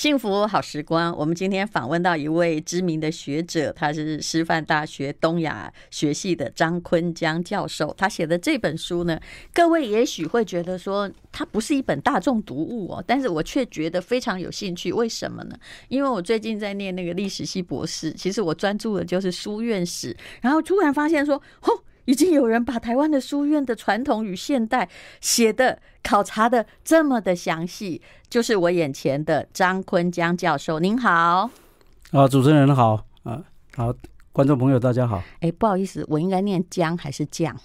幸福好时光，我们今天访问到一位知名的学者，他是师范大学东亚学系的张坤江教授。他写的这本书呢，各位也许会觉得说，它不是一本大众读物哦，但是我却觉得非常有兴趣。为什么呢？因为我最近在念那个历史系博士，其实我专注的就是书院史，然后突然发现说，吼。已经有人把台湾的书院的传统与现代写的考察的这么的详细，就是我眼前的张坤江教授。您好，啊，主持人好，啊，好，观众朋友大家好。哎，不好意思，我应该念江还是酱？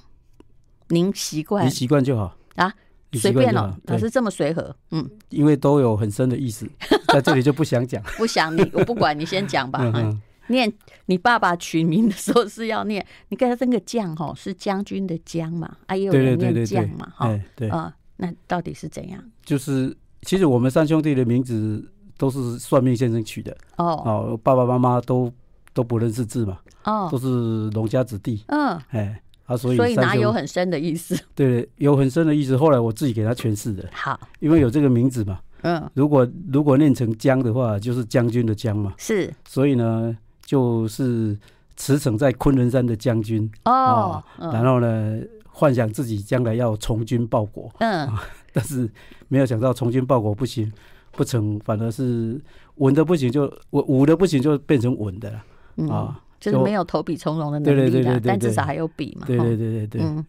您习惯？您习惯就好啊，随便了，老师这么随和，嗯，因为都有很深的意思，在这里就不想讲，不想你，我不管你先讲吧。嗯嗯念你爸爸取名的时候是要念，你看他那个将哈是将军的将嘛，啊也有人念将嘛哈，对啊，那到底是怎样？就是其实我们三兄弟的名字都是算命先生取的哦哦，爸爸妈妈都都不认识字嘛哦，都是农家子弟嗯哎啊所以所以哪有很深的意思？对，有很深的意思。后来我自己给他诠释的，好，因为有这个名字嘛嗯，如果如果念成将的话，就是将军的将嘛是，所以呢。就是驰骋在昆仑山的将军哦，然后呢，幻想自己将来要从军报国，嗯，但是没有想到从军报国不行，不成，反而是稳的不行，就稳武的不行，就变成稳的了，啊，就是没有投笔从戎的能力的，但至少还有笔嘛，对对对对对，嗯，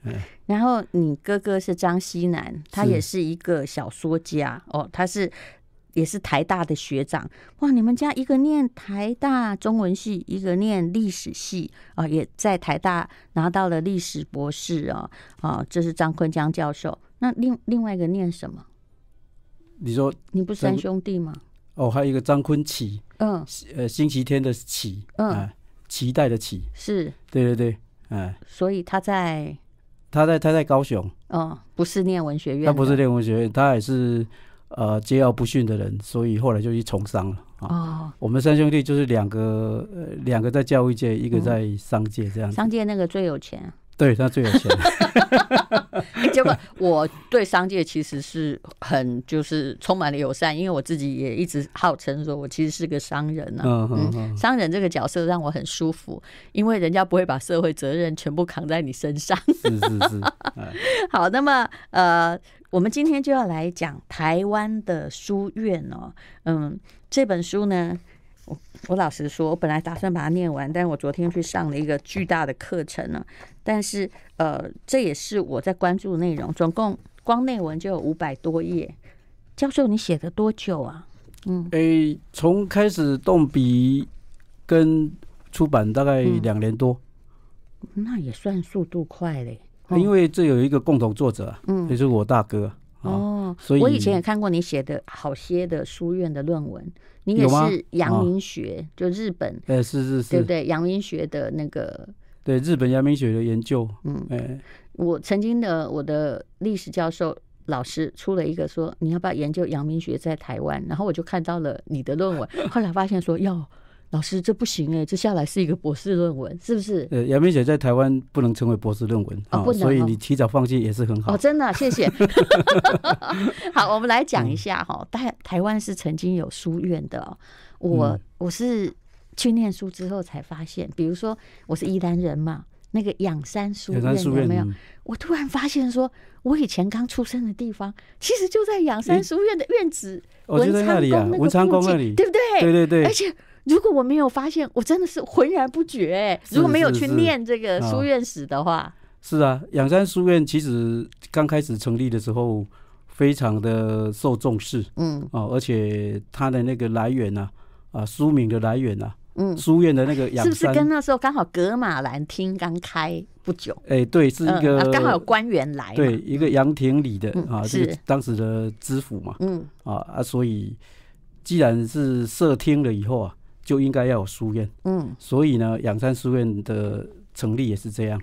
然后你哥哥是张西南，他也是一个小说家哦，他是。也是台大的学长哇！你们家一个念台大中文系，一个念历史系啊，也在台大拿到了历史博士啊啊！这是张坤江教授。那另另外一个念什么？你说你不是三兄弟吗？哦，还有一个张坤启，嗯，呃，星期天的启，嗯，期待的期，是，对对对，哎，所以他在他在他在高雄，哦，不是念文学院，他不是念文学院，他也是。呃，桀骜不驯的人，所以后来就去从商了啊。哦，我们三兄弟就是两个，呃，两个在教育界，一个在商界，这样。商界那个最有钱。对，他最有钱。结果我对商界其实是很就是充满了友善，因为我自己也一直号称说我其实是个商人呢、啊。嗯嗯，商人这个角色让我很舒服，因为人家不会把社会责任全部扛在你身上。是是是。好，那么呃，我们今天就要来讲台湾的书院哦。嗯，这本书呢。我我老实说，我本来打算把它念完，但是我昨天去上了一个巨大的课程呢。但是呃，这也是我在关注的内容，总共光内文就有五百多页。教授，你写的多久啊？嗯，诶，从开始动笔跟出版大概两年多，嗯，那也算速度快嘞。因为这有一个共同作者，嗯，就是我大哥。哦，所以我以前也看过你写的好些的书院的论文，你也是阳明学，哦、就日本，哎，是是是，对不对？阳明学的那个，对日本阳明学的研究，嗯，哎，我曾经的我的历史教授老师出了一个说，你要不要研究阳明学在台湾？然后我就看到了你的论文，后来发现说要。老师，这不行哎，这下来是一个博士论文，是不是？呃，杨明姐在台湾不能称为博士论文啊，哦哦、所以你提早放弃也是很好。哦，真的、啊，谢谢。好，我们来讲一下哈，台、嗯、台湾是曾经有书院的、哦。我、嗯、我是去念书之后才发现，比如说我是宜兰人嘛，那个仰山书院有没有？我突然发现说，我以前刚出生的地方，其实就在仰山书院的院子，文昌宫那个附近，对不对？对对对，而且。如果我没有发现，我真的是浑然不觉、欸。如果没有去念这个书院史的话，是，啊，仰山书院其实刚开始成立的时候，非常的受重视。嗯，哦，而且它的那个来源呢、啊，啊，书名的来源呢、啊，嗯，书院的那个是不是跟那时候刚好格马兰厅刚开不久？哎、欸，对，是一个刚、好有官员来，对，一个杨廷礼的、嗯、啊，是、这个、当时的知府嘛。嗯，啊啊，所以既然是设厅了以后啊。就应该要有书院，嗯，所以呢，仰山书院的成立也是这样。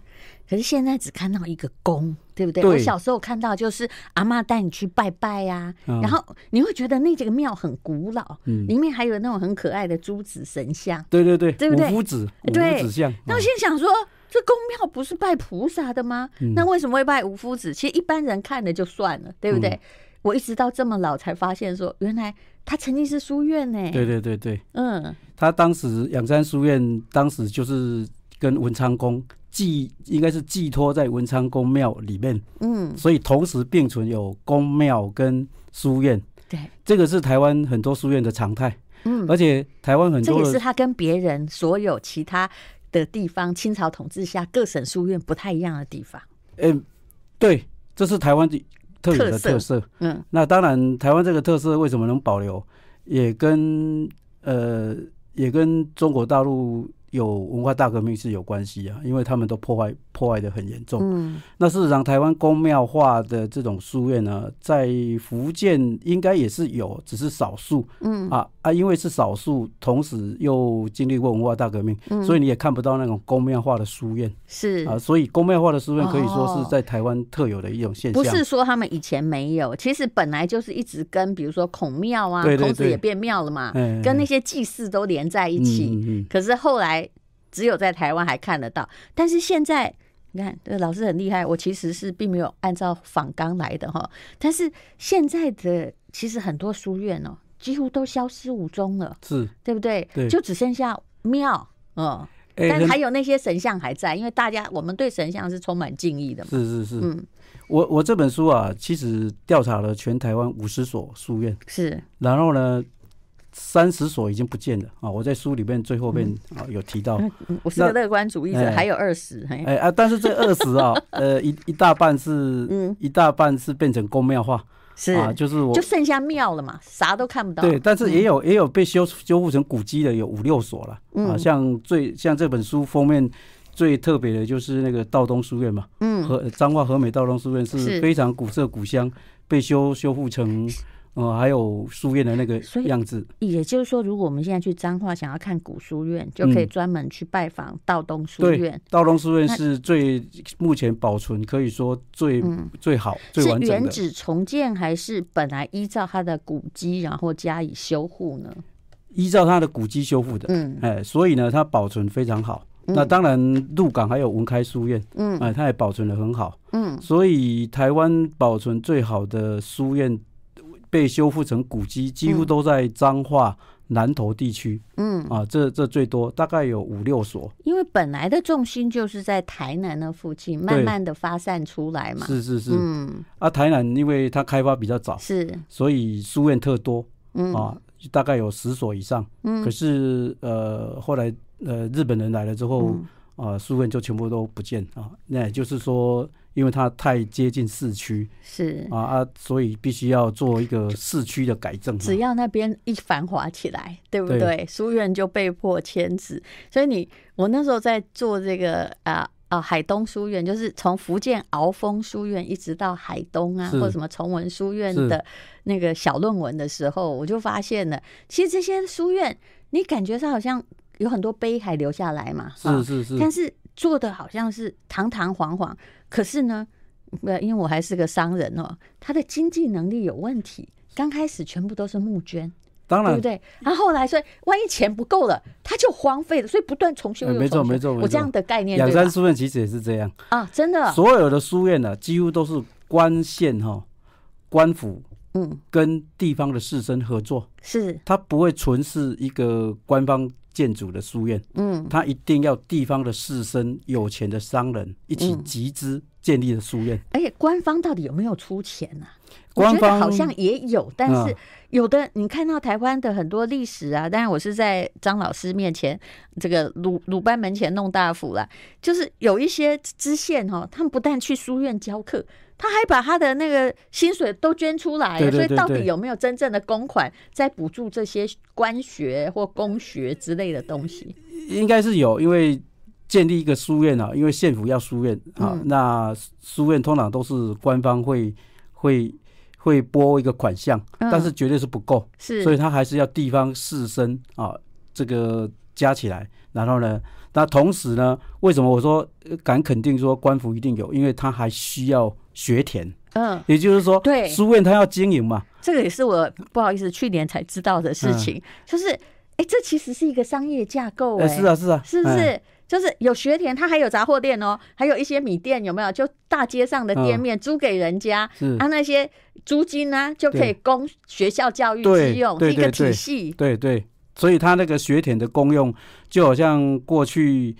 可是现在只看到一个宫，对不对？对，我小时候看到就是阿妈带你去拜拜呀、啊，嗯、然后你会觉得那几个庙很古老，嗯，里面还有那种很可爱的诸子神像，对对对，对不对？五夫子，五夫子像。那我现在想说，这宫庙不是拜菩萨的吗？嗯、那为什么会拜五夫子？其实一般人看了就算了，对不对？嗯、我一直到这么老才发现说，原来他曾经是书院呢。对对对对，嗯，他当时仰山书院当时就是跟文昌宫寄，应该是寄托在文昌宫庙里面，嗯，所以同时并存有宫庙跟书院。对，这个是台湾很多书院的常态。嗯，而且台湾很多，这也是他跟别人所有其他的地方清朝统治下各省书院不太一样的地方。嗯，对，这是台湾的特有的特色。嗯，那当然，台湾这个特色为什么能保留，也跟呃，也跟中国大陆。有文化大革命是有关系啊，因为他们都破坏破坏的很严重。嗯，那事实上，台湾公庙化的这种书院呢，在福建应该也是有，只是少数。嗯啊啊，因为是少数，同时又经历过文化大革命，嗯，所以你也看不到那种公庙化的书院。是啊，所以公庙化的书院可以说是在台湾特有的一种现象。不是说他们以前没有，其实本来就是一直跟，比如说孔庙啊，孔子也变庙了嘛，跟那些祭祀都连在一起。嗯嗯，可是后来。只有在台湾还看得到，但是现在你看，这个老师很厉害。我其实是并没有按照访纲来的哈，但是现在的其实很多书院哦，几乎都消失无踪了，是对不对？对，就只剩下庙，嗯，但还有那些神像还在，因为大家我们对神像是充满敬意的嘛。是是是，嗯，我我这本书啊，其实调查了全台湾五十所书院，是，然后呢。三十所已经不见了啊！我在书里面最后面啊有提到，嗯、我是个乐观主义者，欸、还有二十哎啊！但是这二十啊，呃一一大半是，嗯，一大半是变成宫庙化，是啊，就是我就剩下庙了嘛，啥都看不到。对，但是也有、嗯、也有被修修复成古迹的，有五六所了、嗯、啊。像最像这本书封面最特别的就是那个道东书院嘛，嗯，和彰化和美道东书院是非常古色古香，被修修复成。哦、嗯，还有书院的那个样子，也就是说，如果我们现在去彰化，想要看古书院，就可以专门去拜访道东书院。道东书院是最目前保存可以说最、嗯、最好、最完整的。是原址重建还是本来依照它的古迹，然后加以修护呢？依照它的古迹修复的，嗯，哎，所以呢，它保存非常好。嗯、那当然，鹿港还有文开书院，嗯，哎，它也保存的很好，嗯，所以台湾保存最好的书院。被修复成古迹，几乎都在彰化南投地区。嗯啊，这这最多大概有五六所。因为本来的重心就是在台南的附近，慢慢的发散出来嘛。是是是。嗯啊，台南因为它开发比较早，是，所以书院特多。嗯啊，大概有十所以上。嗯，可是呃后来呃日本人来了之后，啊、嗯呃、书院就全部都不见啊。那也就是说。因为它太接近市区，是。啊啊，所以必须要做一个市区的改正。只要那边一繁华起来，对不对？对？书院就被迫迁址。所以你我那时候在做这个啊啊海东书院，就是从福建鳌峰书院一直到海东啊，或什么崇文书院的那个小论文的时候，我就发现了，其实这些书院，你感觉上好像有很多碑还留下来嘛，是是是，但是做的好像是堂堂皇皇。可是呢，呃，因为我还是个商人哦，他的经济能力有问题。刚开始全部都是募捐，当然，对不对？然后后来说，万一钱不够了，他就荒废了，所以不断重修又重修。没错，没错，我这样的概念。两山书院其实也是这样啊，真的。所有的书院呢，几乎都是官县哈、官府嗯跟地方的士绅合作，是，他不会纯是一个官方。建筑的书院，嗯，他一定要地方的士绅、有钱的商人一起集资建立的书院。而且官方到底有没有出钱呢？官方好像也有，但是有的你看到台湾的很多历史啊，当然我是在张老师面前，这个鲁鲁班门前弄大斧了，就是有一些知县哈，他们不但去书院教课。他还把他的那个薪水都捐出来，所以到底有没有真正的公款在补助这些官学或公学之类的东西？应该是有，因为建立一个书院啊，因为县府要书院啊，嗯、那书院通常都是官方会会会拨一个款项，但是绝对是不够，是，所以他还是要地方士绅啊，这个加起来，然后呢，那同时呢，为什么我说敢肯定说官府一定有？因为他还需要。学田，嗯，也就是说，对。书院他要经营嘛，这个也是我不好意思去年才知道的事情，嗯、就是，哎、欸，这其实是一个商业架构、欸，哎，是啊，是啊，是不是？就是有学田，它还有杂货店哦，还有一些米店，有没有？就大街上的店面租给人家，嗯啊，那些租金呢就可以供学校教育之用，一个体系。对对，所以他那个学田的功用，就好像过去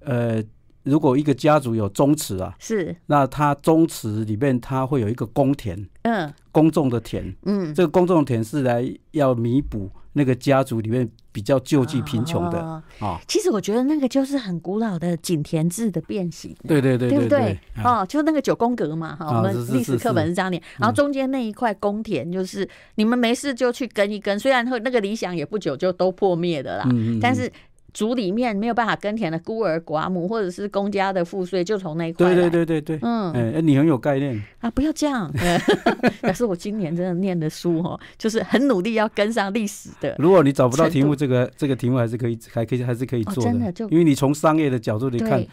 呃。如果一个家族有宗祠啊，是，那他宗祠里面它会有一个公田，嗯，公众的田，嗯，这个公众的田是来要弥补那个家族里面比较救济贫穷的。啊、哦。哦。其实我觉得那个就是很古老的井田制的变形，对对对，对，对不对？哦，就那个九宫格嘛，哈、哦，我们历史课本是这样念。然后中间那一块公田，就是你们没事就去耕一耕，虽然那个理想也不久就都破灭的啦，嗯嗯嗯，但是。族里面没有办法耕田的孤儿寡母，或者是公家的赋税，就从那一块。对对对对对，嗯，哎、欸，你很有概念啊！不要这样，可是我今年真的念的书哦，就是很努力要跟上历史的。如果你找不到题目，这个这个题目还是可以，还可以，还是可以做的。哦、真的就，因为你从商业的角度来看，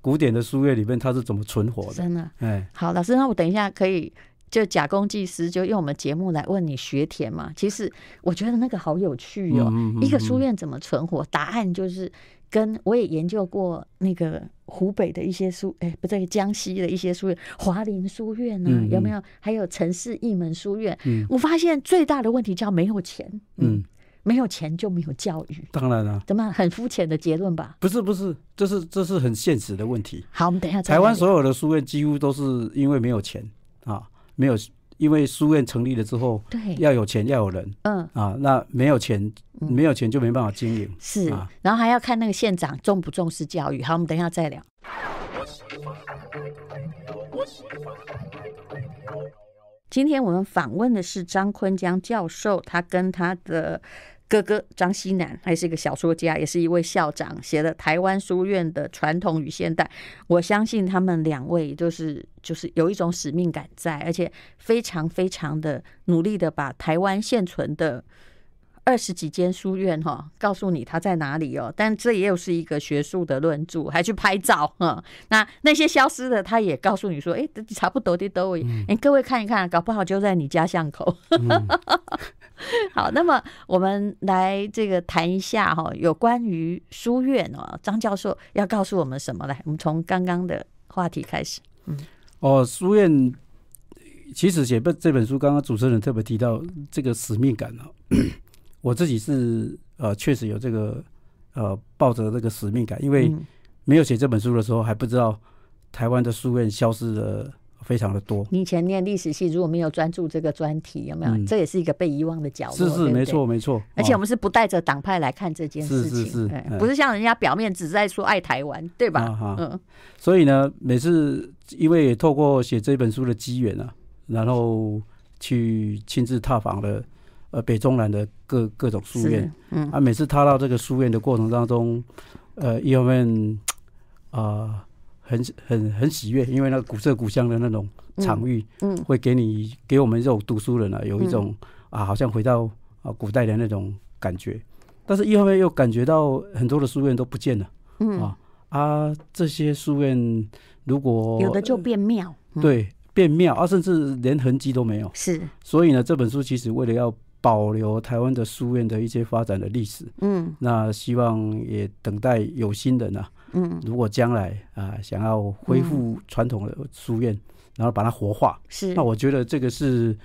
古典的书院里面它是怎么存活的？真的，哎、欸，好，老师，那我等一下可以。就假公济私，就用我们节目来问你学田嘛。其实我觉得那个好有趣哦。嗯嗯嗯、一个书院怎么存活？答案就是跟我也研究过那个湖北的一些书，哎，不对，江西的一些书院，华林书院啊，嗯嗯、有没有？还有城市一门书院。嗯、我发现最大的问题叫没有钱。嗯，嗯没有钱就没有教育。当然了，怎么很肤浅的结论吧？不是不是，这是这是很现实的问题。好，我们等一下。台湾所有的书院几乎都是因为没有钱啊。没有，因为书院成立了之后，对，要有钱，要有人，嗯啊，那没有钱，没有钱就没办法经营，嗯、是啊，然后还要看那个县长重不重视教育。好，我们等一下再聊。今天我们访问的是张坤江教授，他跟他的。哥哥张西南还是一个小说家，也是一位校长，写了《台湾书院的传统与现代》。我相信他们两位就是就是有一种使命感在，而且非常非常的努力的把台湾现存的二十几间书院哈，告诉你它在哪里哦。但这也有是一个学术的论著，还去拍照哈。那那些消失的，他也告诉你说，哎，差不多的都，哎，各位看一看，搞不好就在你家巷口。嗯 好，那么我们来这个谈一下哈，有关于书院哦，张教授要告诉我们什么？来，我们从刚刚的话题开始。嗯，哦，书院其实写本这本书，刚刚主持人特别提到这个使命感哦，我自己是呃确实有这个呃抱着这个使命感，因为没有写这本书的时候还不知道台湾的书院消失了。非常的多。你以前念历史系，如果没有专注这个专题，有没有？嗯、这也是一个被遗忘的角落。是是，对对没错没错。而且我们是不带着党派来看这件事情，是是是，不是像人家表面只在说爱台湾，对吧？啊、嗯。所以呢，每次因为透过写这本书的机缘啊，然后去亲自踏访了呃北中南的各各种书院，嗯啊，每次踏到这个书院的过程当中，呃，一方面啊。呃很很很喜悦，因为那个古色古香的那种场域，嗯，会给你给我们这种读书人啊，有一种啊，好像回到啊古代的那种感觉。但是，一方面又感觉到很多的书院都不见了，嗯啊啊，这些书院如果有的就变庙，对，变庙啊，甚至连痕迹都没有。是，所以呢，这本书其实为了要保留台湾的书院的一些发展的历史，嗯，那希望也等待有心人啊。嗯，如果将来啊、呃、想要恢复传统的书院，嗯、然后把它活化，是。那我觉得这个是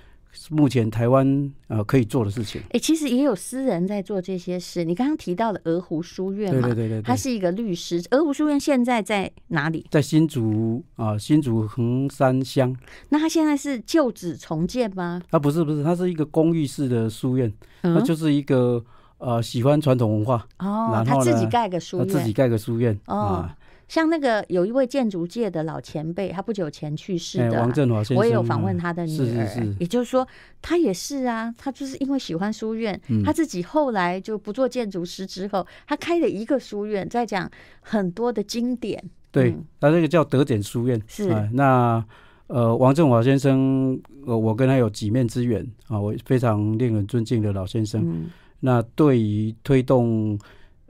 目前台湾呃可以做的事情。哎、欸，其实也有私人在做这些事。你刚刚提到的鹅湖书院嘛，对对对对，他是一个律师。鹅湖书院现在在哪里？在新竹啊、呃，新竹横山乡。那他现在是旧址重建吗？啊不是不是，他是一个公寓式的书院，嗯、它就是一个。呃，喜欢传统文化哦，他自己盖个书院，自己盖个书院哦。像那个有一位建筑界的老前辈，他不久前去世的王振华先生，我也有访问他的女儿。是是是，也就是说，他也是啊，他就是因为喜欢书院，他自己后来就不做建筑师之后，他开了一个书院，在讲很多的经典。对，他这个叫德典书院。是那呃，王振华先生，呃，我跟他有几面之缘啊，我非常令人尊敬的老先生。那对于推动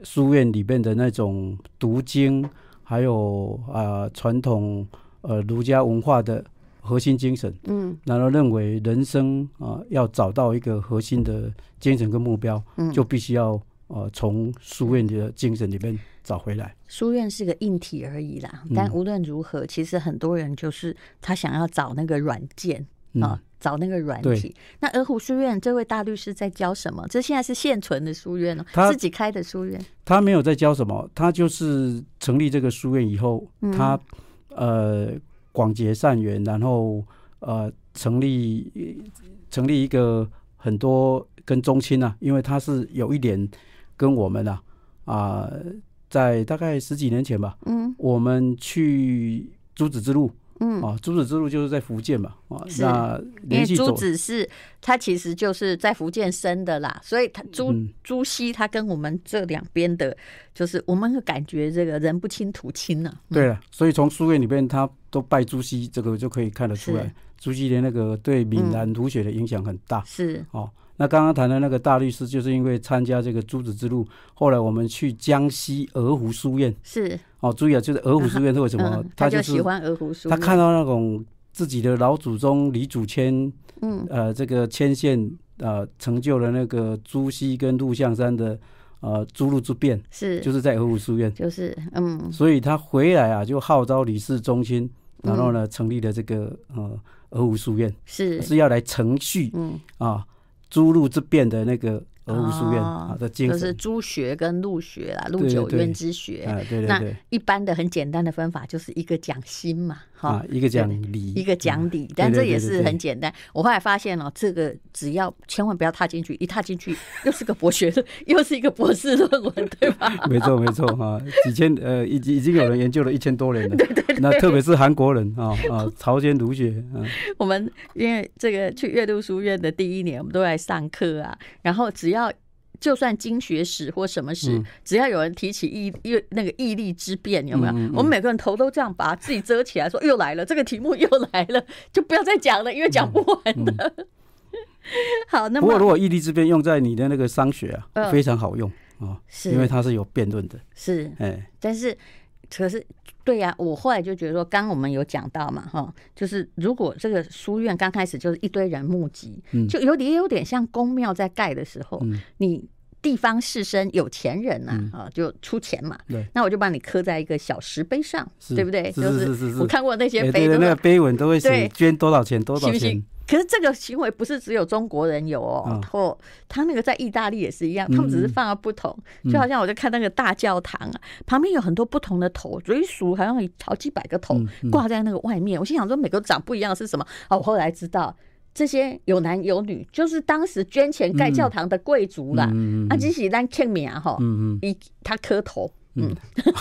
书院里面的那种读经，还有啊传统呃儒家文化的核心精神，嗯，然后认为人生啊要找到一个核心的精神跟目标，嗯，就必须要呃从书院的精神里面找回来。书院是个硬体而已啦，但无论如何，其实很多人就是他想要找那个软件啊。找那个软体。那鹅湖书院这位大律师在教什么？这现在是现存的书院哦，他自己开的书院。他没有在教什么，他就是成立这个书院以后，他呃广结善缘，然后呃成立成立一个很多跟宗亲啊，因为他是有一点跟我们啊啊、呃，在大概十几年前吧，嗯，我们去朱子之路。嗯，哦，朱子之路就是在福建嘛，哦，那因为朱子是他其实就是在福建生的啦，所以他朱朱熹他跟我们这两边的，就是我们会感觉这个人不亲土亲呢。对了，所以从书院里边他都拜朱熹，这个就可以看得出来，朱熹的那个对闽南儒学的影响很大。是哦。那刚刚谈的那个大律师，就是因为参加这个朱子之路，后来我们去江西鹅湖书院。是哦，注意啊，就是鹅湖书院是为什么？嗯、他就喜欢鹅湖书院。他看到那种自己的老祖宗李祖谦，嗯，呃，这个牵线呃，成就了那个朱熹跟陆象山的呃诸路之变，是就是在鹅湖书院，就是嗯，所以他回来啊，就号召李氏宗亲，然后呢，成立了这个呃鹅湖书院，是是要来承续，嗯啊。诸路之变的那个。鹅湖书院啊的精神，就是朱学跟陆学啦，陆九渊之学。对对对。那一般的很简单的分法就是一个讲心嘛，哈，一个讲理，一个讲理，但这也是很简单。我后来发现哦，这个只要千万不要踏进去，一踏进去又是个博学的，又是一个博士论文，对吧？没错没错哈，几千呃已经已经有人研究了一千多年了。对对对。那特别是韩国人啊啊，朝鲜儒学啊。我们因为这个去阅读书院的第一年，我们都来上课啊，然后只要。要就算经学史或什么史，只要有人提起义，又那个义利之辩，有没有？我们每个人头都这样把自己遮起来，说又来了，这个题目又来了，就不要再讲了，因为讲不完的。好，那么不过如果义利之辩用在你的那个商学啊，非常好用啊，是因为它是有辩论的。是，哎，但是可是。对呀、啊，我后来就觉得说，刚刚我们有讲到嘛，哈，就是如果这个书院刚开始就是一堆人募集，嗯，就有点也有点像宫庙在盖的时候，嗯，你地方士绅有钱人呐、啊，就出钱嘛，对，那我就把你刻在一个小石碑上，对不对？就是我看过那些碑，对，那个碑文都会写捐多少钱，多少钱。行可是这个行为不是只有中国人有哦，哦，他那个在意大利也是一样，他们只是放了不同，就好像我在看那个大教堂啊，旁边有很多不同的头，所以数好像有好几百个头挂在那个外面。我心想说，每个长不一样是什么？哦，我后来知道这些有男有女，就是当时捐钱盖教堂的贵族啦。啊，只是咱看名哈，一他磕头。嗯，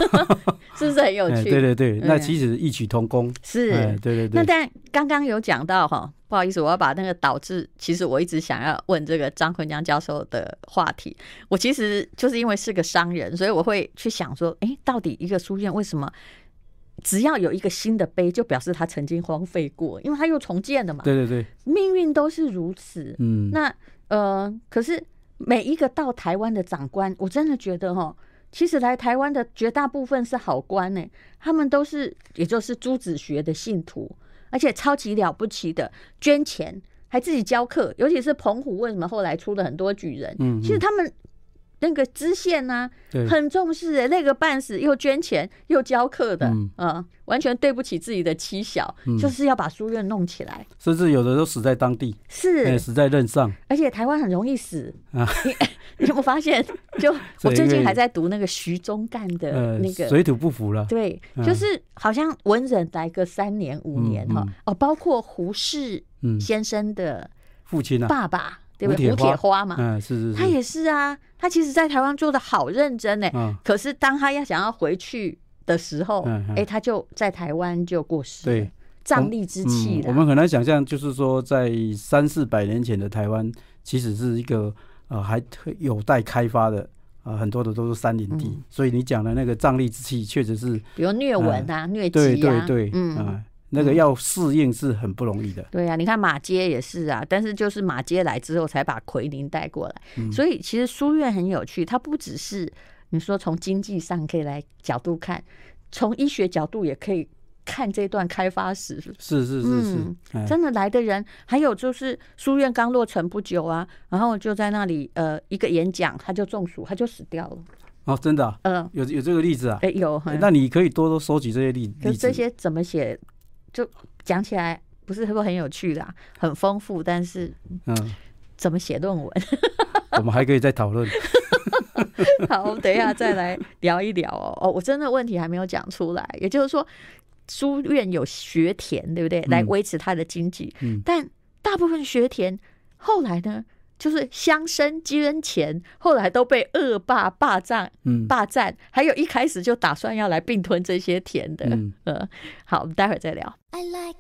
是不是很有趣？对对对，那其实异曲同工。是，对对对。那但刚刚有讲到哈，不好意思，我要把那个导致，其实我一直想要问这个张坤江教授的话题。我其实就是因为是个商人，所以我会去想说，哎，到底一个书院为什么只要有一个新的碑，就表示它曾经荒废过？因为它又重建了嘛。对对对，命运都是如此。嗯，那呃，可是每一个到台湾的长官，我真的觉得哈。其实来台湾的绝大部分是好官呢，他们都是也就是朱子学的信徒，而且超级了不起的，捐钱还自己教课，尤其是澎湖为什么后来出了很多举人？嗯，其实他们。那个知县呢，很重视哎，那个半死又捐钱又教课的，嗯，完全对不起自己的妻小，就是要把书院弄起来，甚至有的都死在当地，是死在任上，而且台湾很容易死啊！你 有没有发现？就我最近还在读那个徐忠干的那个水土不服了，对，就是好像文人来个三年五年哈哦，包括胡适先生的父亲啊，爸爸。对不对？胡铁花嘛，嗯，是是是，他也是啊。他其实，在台湾做的好认真呢。嗯。可是，当他要想要回去的时候，哎，他就在台湾就过世了。对，瘴疠之气。我们很难想象，就是说，在三四百年前的台湾，其实是一个呃还有待开发的啊，很多的都是山林地。所以你讲的那个瘴疠之气，确实是，比如疟蚊啊、疟疾啊，对对对，嗯。那个要适应是很不容易的。对呀，你看马街也是啊，但是就是马街来之后才把奎宁带过来。所以其实书院很有趣，它不只是你说从经济上可以来角度看，从医学角度也可以看这段开发史。是是是是，嗯，真的来的人，还有就是书院刚落成不久啊，然后就在那里呃一个演讲，他就中暑，他就死掉了。哦，真的，嗯，有有这个例子啊？哎，有。那你可以多多收集这些例子。可这些怎么写？就讲起来不是会很有趣的，很丰富，但是嗯，怎么写论文？我们还可以再讨论。好，我们等一下再来聊一聊哦。哦，我真的问题还没有讲出来，也就是说，书院有学田，对不对？来维持它的经济。嗯。但大部分学田后来呢？就是乡绅捐钱，后来都被恶霸霸占，嗯，霸占，还有一开始就打算要来并吞这些田的，嗯，呃，好，我们待会儿再聊。I like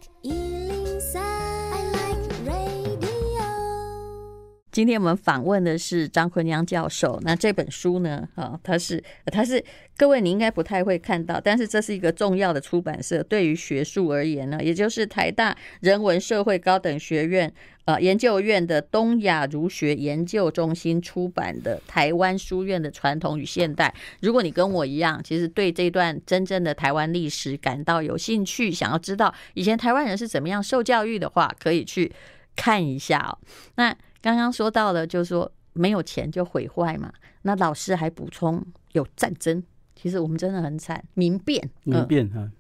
今天我们访问的是张坤江教授。那这本书呢？啊，他是他是各位你应该不太会看到，但是这是一个重要的出版社。对于学术而言呢，也就是台大人文社会高等学院呃研究院的东亚儒学研究中心出版的《台湾书院的传统与现代》。如果你跟我一样，其实对这段真正的台湾历史感到有兴趣，想要知道以前台湾人是怎么样受教育的话，可以去看一下哦。那。刚刚说到了，就是说没有钱就毁坏嘛。那老师还补充有战争，其实我们真的很惨。民变，民变啊，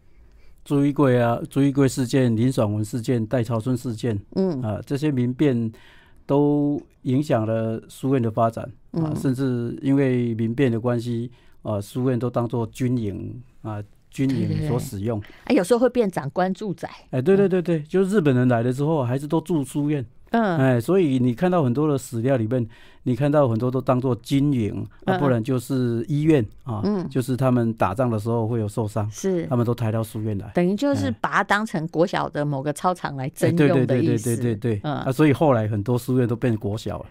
朱一贵啊，朱一贵事件、林爽文事件、戴潮春事件，嗯啊，这些民变都影响了书院的发展啊，甚至因为民变的关系啊，书院都当做军营啊，军营所使用。哎，有时候会变长官住宅。哎，对对对对，就是日本人来了之后，还是都住书院。嗯，哎，所以你看到很多的史料里面，你看到很多都当做军营啊，不然就是医院啊，嗯，就是他们打仗的时候会有受伤，是。他们都抬到书院来，等于就是把它当成国小的某个操场来征用的意思，对对对对对对，嗯。啊，所以后来很多书院都变成国小了。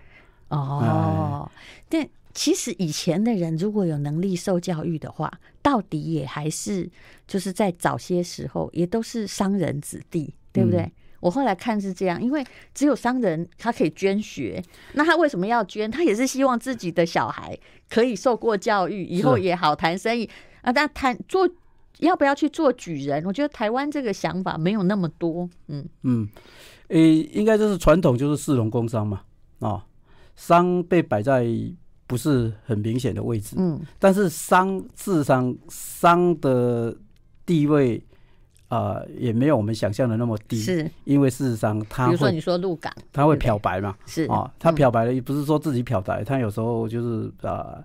哦，但其实以前的人如果有能力受教育的话，到底也还是就是在早些时候也都是商人子弟，对不对？我后来看是这样，因为只有商人他可以捐学，那他为什么要捐？他也是希望自己的小孩可以受过教育，以后也好谈生意啊。但谈做要不要去做举人？我觉得台湾这个想法没有那么多。嗯嗯，诶、欸，应该就是传统就是士农工商嘛，啊，商被摆在不是很明显的位置。嗯，但是商事实上商的地位。啊、呃，也没有我们想象的那么低，是。因为事实上他，比如说你说鹿港，他会漂白嘛，是。啊，他漂白了，也不是说自己漂白，他有时候就是啊，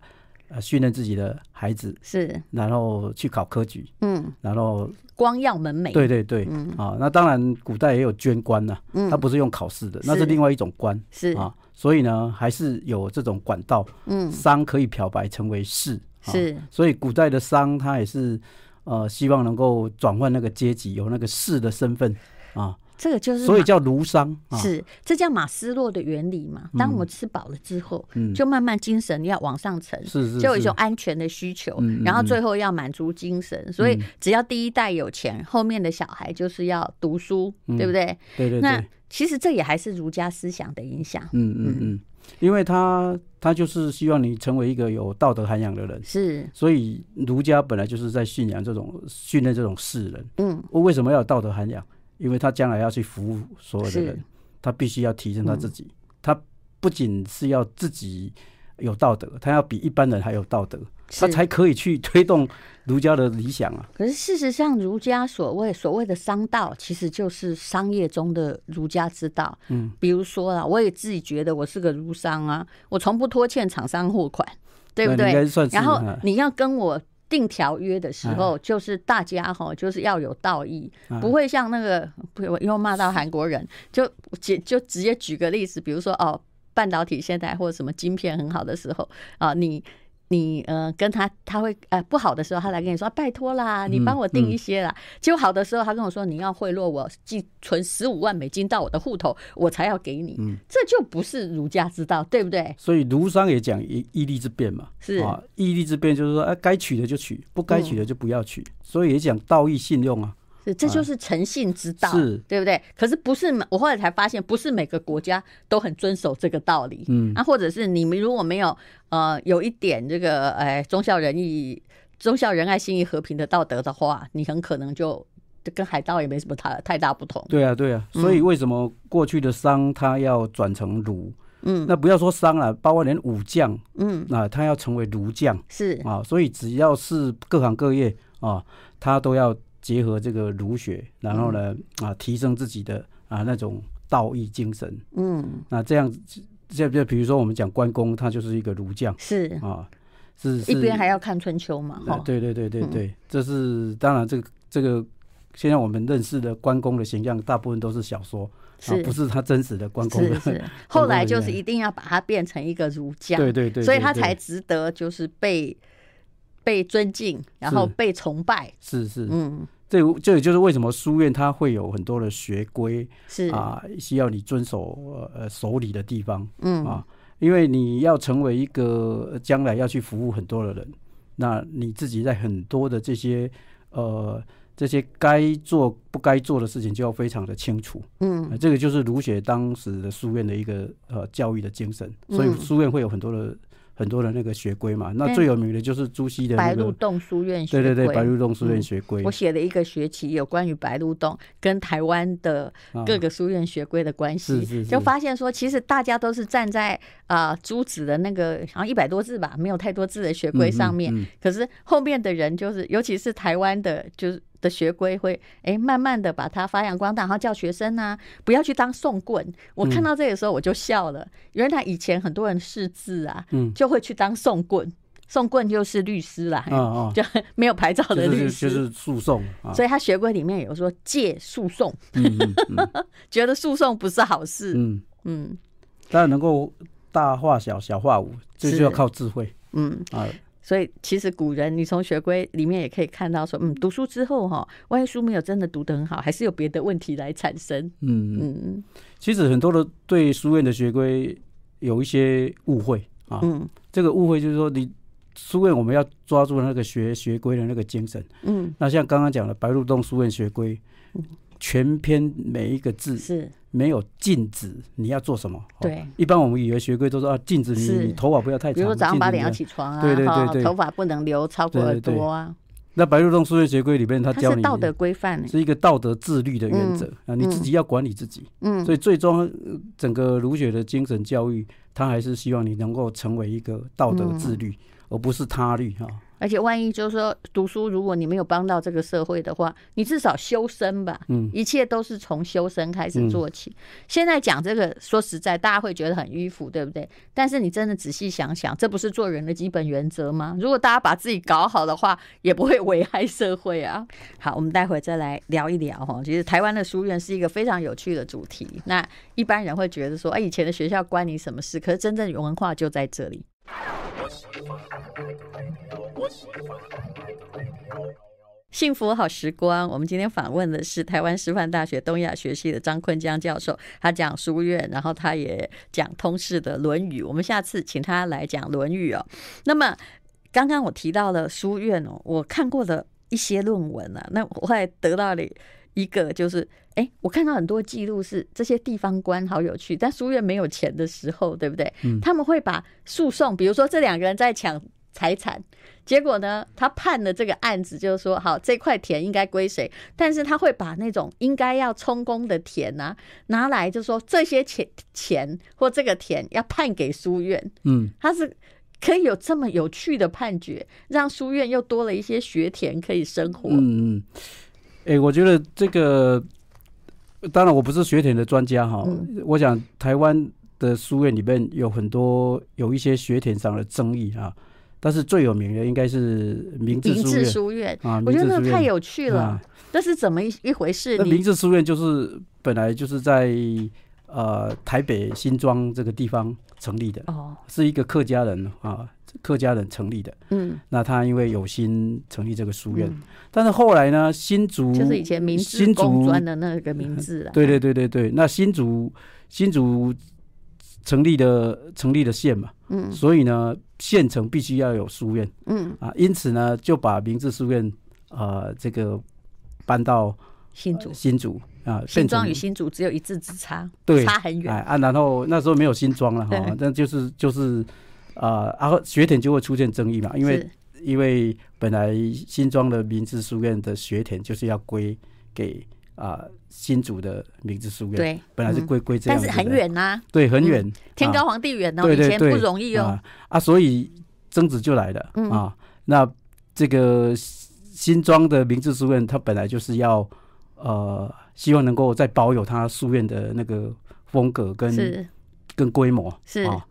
呃，训练自己的孩子，是，然后去考科举，嗯，然后光耀门楣，对对对，嗯。啊，那当然古代也有捐官呐，嗯，他不是用考试的，那是另外一种官，是。啊，所以呢，还是有这种管道，嗯，商可以漂白成为士，是，所以古代的商他也是。呃，希望能够转换那个阶级，有那个士的身份啊，这个就是，所以叫儒商，是这叫马斯洛的原理嘛？当我们吃饱了之后，嗯，就慢慢精神要往上层，是是，就有一种安全的需求，然后最后要满足精神，所以只要第一代有钱，后面的小孩就是要读书，对不对？对对。那其实这也还是儒家思想的影响，嗯嗯。嗯。因为他他就是希望你成为一个有道德涵养的人，是，所以儒家本来就是在信仰这种训练这种世人。嗯，我为什么要有道德涵养？因为他将来要去服务所有的人，他必须要提升他自己。他不仅是要自己有道德，他要比一般人还有道德。他才可以去推动儒家的理想啊！可是事实上，儒家所谓所谓的商道，其实就是商业中的儒家之道。嗯，比如说啊，我也自己觉得我是个儒商啊，我从不拖欠厂商货款，对不对？然后你要跟我定条约的时候，就是大家哈，就是要有道义，不会像那个不，我又骂到韩国人，就就就直接举个例子，比如说哦，半导体现在或者什么晶片很好的时候啊，你。你呃跟他他会呃不好的时候，他来跟你说、啊、拜托啦，你帮我订一些啦。结果、好的时候，他跟我说你要贿赂我，寄存十五万美金到我的户头，我才要给你。嗯，这就不是儒家之道，对不对？所以儒商也讲义义利之辩嘛，是啊，义利之辩就是说，哎、啊，该取的就取，不该取的就不要取。嗯、所以也讲道义信用啊。这就是诚信之道，是对不对？可是不是我后来才发现，不是每个国家都很遵守这个道理。嗯，啊，或者是你们如果没有呃有一点这个哎忠孝仁义、忠孝仁爱、信义和平的道德的话，你很可能就。就跟海盗也没什么太太大不同。对啊，对啊，所以为什么过去的商他要转成儒？嗯，那不要说商了，包括连武将，嗯，那他要成为儒将是啊，所以只要是各行各业啊，他都要结合这个儒学，然后呢啊，提升自己的啊那种道义精神。嗯，那这样就就比如说我们讲关公，他就是一个儒将，是啊。是，是一边还要看春秋嘛？哈，对对对对对，嗯、这是当然。这个这个，现在我们认识的关公的形象，大部分都是小说，是啊，不是他真实的关公的。是是。后来就是一定要把他变成一个儒将，对对对，所以他才值得就是被被尊敬，然后被崇拜。是是，嗯，这这也就是为什么书院它会有很多的学规，是啊，需要你遵守呃守礼的地方，嗯啊。因为你要成为一个将来要去服务很多的人，那你自己在很多的这些呃这些该做不该做的事情就要非常的清楚。嗯，这个就是儒学当时的书院的一个呃教育的精神，所以书院会有很多的。很多的那个学规嘛，那最有名的就是朱熹的那个白鹿洞书院学规。对对对，白鹿洞书院学规。我写了一个学期有关于白鹿洞跟台湾的各个书院学规的关系，就发现说，其实大家都是站在啊朱子的那个好像一百多字吧，没有太多字的学规上面，可是后面的人就是，尤其是台湾的，就是。的学规会哎，慢慢的把它发扬光大，然后叫学生啊，不要去当送棍。我看到这个时候我就笑了，原来以前很多人识字啊，嗯。就会去当送棍，送棍就是律师啦，就没有牌照的律师，就是诉讼。所以他学规里面有说戒诉讼，觉得诉讼不是好事。嗯。嗯，当然能够大化小，小化无，这就要靠智慧。嗯。啊。所以，其实古人，你从学规里面也可以看到，说，嗯，读书之后，哈，万一书没有真的读得很好，还是有别的问题来产生。嗯嗯。其实很多的对书院的学规有一些误会啊。嗯。这个误会就是说，你书院我们要抓住那个学学规的那个精神。嗯。那像刚刚讲的白鹿洞书院学规。嗯。全篇每一个字是没有禁止你要做什么。对，一般我们以为学规都说啊，禁止你你头发不要太长，比如说早上八点要起床啊，对对对对，头发不能留超过耳朵啊。那白鹿洞书院学规里面，他教你道德规范，是一个道德自律的原则啊，你自己要管理自己。嗯，所以最终整个儒学的精神教育，他还是希望你能够成为一个道德自律，而不是他律哈。而且万一就是说读书，如果你没有帮到这个社会的话，你至少修身吧。嗯，一切都是从修身开始做起。嗯、现在讲这个，说实在，大家会觉得很迂腐，对不对？但是你真的仔细想想，这不是做人的基本原则吗？如果大家把自己搞好的话，也不会危害社会啊。好，我们待会再来聊一聊哈。其实台湾的书院是一个非常有趣的主题。那一般人会觉得说，哎，以前的学校关你什么事？可是真正文化就在这里。幸福好时光，我们今天访问的是台湾师范大学东亚学系的张坤江教授，他讲书院，然后他也讲通识的《论语》，我们下次请他来讲《论语》哦。那么刚刚我提到了书院哦，我看过的一些论文啊，那我还得到了一个就是，哎，我看到很多记录是这些地方官好有趣，但书院没有钱的时候，对不对？嗯，他们会把诉讼，比如说这两个人在抢。财产，结果呢？他判了这个案子，就是说，好，这块田应该归谁？但是他会把那种应该要充公的田呐、啊，拿来，就说这些钱钱或这个田要判给书院。嗯，他是可以有这么有趣的判决，让书院又多了一些学田可以生活。嗯嗯，哎、欸，我觉得这个，当然我不是学田的专家哈。嗯、我想台湾的书院里面有很多有一些学田上的争议啊。但是最有名的应该是明治书院啊，我觉得那太有趣了。那是怎么一一回事？那明治书院就是本来就是在呃台北新庄这个地方成立的哦，是一个客家人啊，客家人成立的。嗯，那他因为有心成立这个书院，但是后来呢，新竹就是以前明治工专的那个名字了。对对对对对，那新竹新竹成立的成立的县嘛，嗯，所以呢。县城必须要有书院，嗯。啊，因此呢，就把明治书院呃这个搬到新竹，新竹啊，新庄与新竹只有一字之差，对，差很远啊。然后那时候没有新庄了哈，那就是就是啊，然后学田就会出现争议嘛，因为因为本来新庄的明治书院的学田就是要归给啊新竹的明治书院。对，本来是归归这样，但是很远呐啊，对，很远，天高皇帝远哦，以前不容易哦。啊，所以争执就来了啊。那这个新庄的明治书院，它本来就是要呃，希望能够再保有他书院的那个风格跟跟规模是啊。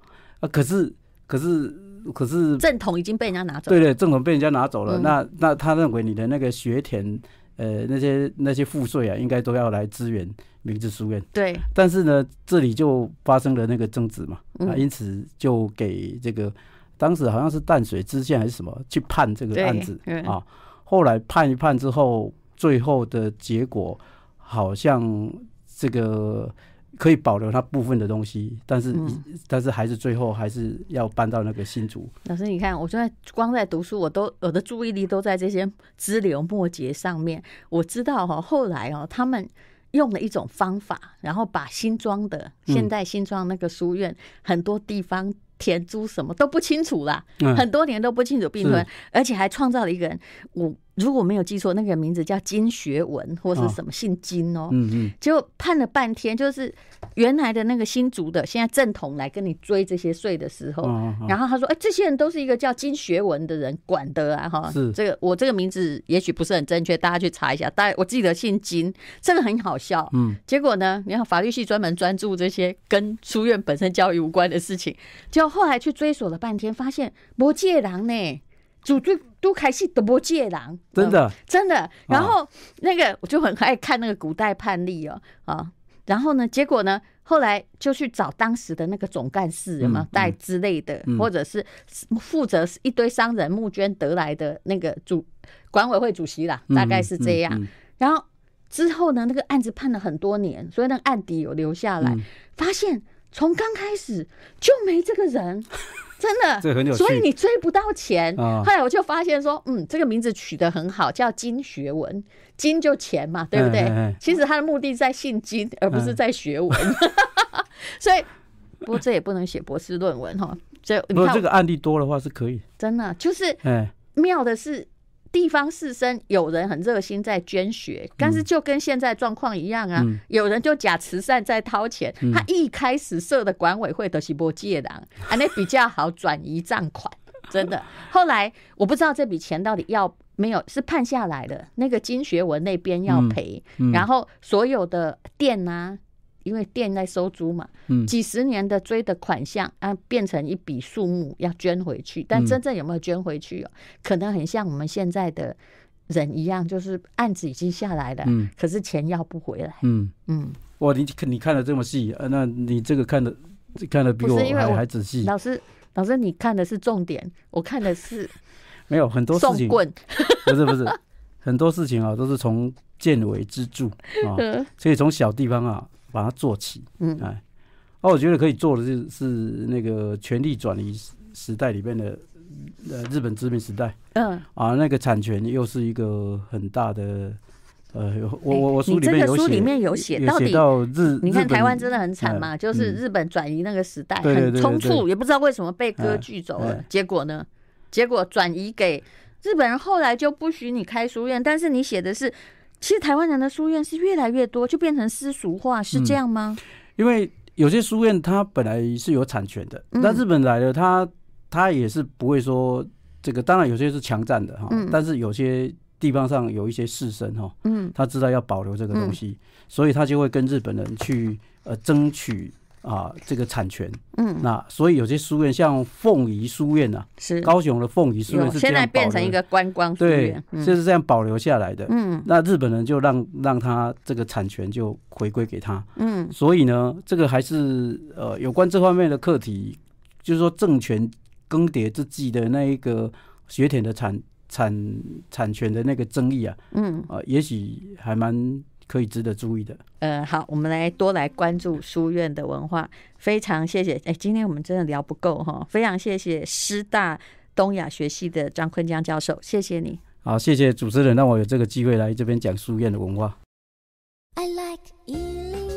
可是可是。可是正统已经被人家拿走了。对对，正统被人家拿走了。嗯、那那他认为你的那个学田，呃，那些那些赋税啊，应该都要来支援明治书院。对。但是呢，这里就发生了那个争执嘛，嗯、啊，因此就给这个当时好像是淡水知县还是什么去判这个案子啊。后来判一判之后，最后的结果好像这个。可以保留它部分的东西，但是、嗯、但是还是最后还是要搬到那个新竹。老师，你看，我现在光在读书，我都我的注意力都在这些支流末节上面。我知道哈，后来哦，他们用了一种方法，然后把新庄的现在新庄那个书院、嗯、很多地方田租什么都不清楚啦，嗯、很多年都不清楚并吞，而且还创造了一个人我。如果没有记错，那个名字叫金学文，或是什么姓金哦。嗯嗯。结果判了半天，就是原来的那个新竹的，现在正统来跟你追这些税的时候，然后他说：“哎，这些人都是一个叫金学文的人管的啊，哈。”是这个，我这个名字也许不是很正确，大家去查一下。大家我记得姓金，这个很好笑。嗯。结果呢，你看法律系专门专注这些跟书院本身教育无关的事情，就后来去追索了半天，发现魔界郎呢。主最都开始都不借狼，真的真的。然后那个我就很爱看那个古代判例哦啊。然后呢，结果呢，后来就去找当时的那个总干事什么带之类的，或者是负责一堆商人募捐得来的那个主管委会主席啦，大概是这样。然后之后呢，那个案子判了很多年，所以那个案底有留下来，发现从刚开始就没这个人。真的，所以你追不到钱。后来我就发现说，嗯，这个名字取得很好，叫金学文，金就钱嘛，对不对？其实他的目的在姓金，而不是在学文。所以，不过这也不能写博士论文哈。这如果这个案例多的话是可以。真的，就是妙的是。地方士绅有人很热心在捐血，但是就跟现在状况一样啊，嗯、有人就假慈善在掏钱。嗯、他一开始设的管委会都是不借的，啊，那比较好转移账款，真的。后来我不知道这笔钱到底要没有，是判下来的，那个金学文那边要赔，然后所有的店啊。因为店在收租嘛，几十年的追的款项啊，变成一笔数目要捐回去，但真正有没有捐回去哦？可能很像我们现在的人一样，就是案子已经下来了，可是钱要不回来。嗯嗯，哇，你你看的这么细啊？那你这个看的看的比我还还仔细。老师，老师，你看的是重点，我看的是 没有很多事情，不是不是很多事情啊，都是从见微知著啊，所以从小地方啊。把它做起，嗯，哎，那，我觉得可以做的是是那个权力转移时代里面的呃日本殖民时代，嗯，啊，那个产权又是一个很大的，呃，我我我书里面有写，书里面有写到日，你看台湾真的很惨嘛，就是日本转移那个时代很冲突，也不知道为什么被割据走了，结果呢，结果转移给日本人，后来就不许你开书院，但是你写的是。其实台湾人的书院是越来越多，就变成私塾化，是这样吗？因为有些书院它本来是有产权的，那日本来了，它它也是不会说这个，当然有些是强占的哈，但是有些地方上有一些士绅哈，嗯，他知道要保留这个东西，所以他就会跟日本人去呃争取。啊，这个产权，嗯，那所以有些书院，像凤仪书院啊，是。高雄的凤仪书院，是现在变成一个观光书院，对，就是这样保留下来的。嗯，那日本人就让让他这个产权就回归给他。嗯，所以呢，这个还是呃有关这方面的课题，就是说政权更迭之际的那一个学田的产产产权的那个争议啊，嗯，啊，也许还蛮。可以值得注意的。嗯，好，我们来多来关注书院的文化。非常谢谢，哎，今天我们真的聊不够哈，非常谢谢师大东亚学系的张坤江教授，谢谢你。好，谢谢主持人让我有这个机会来这边讲书院的文化。I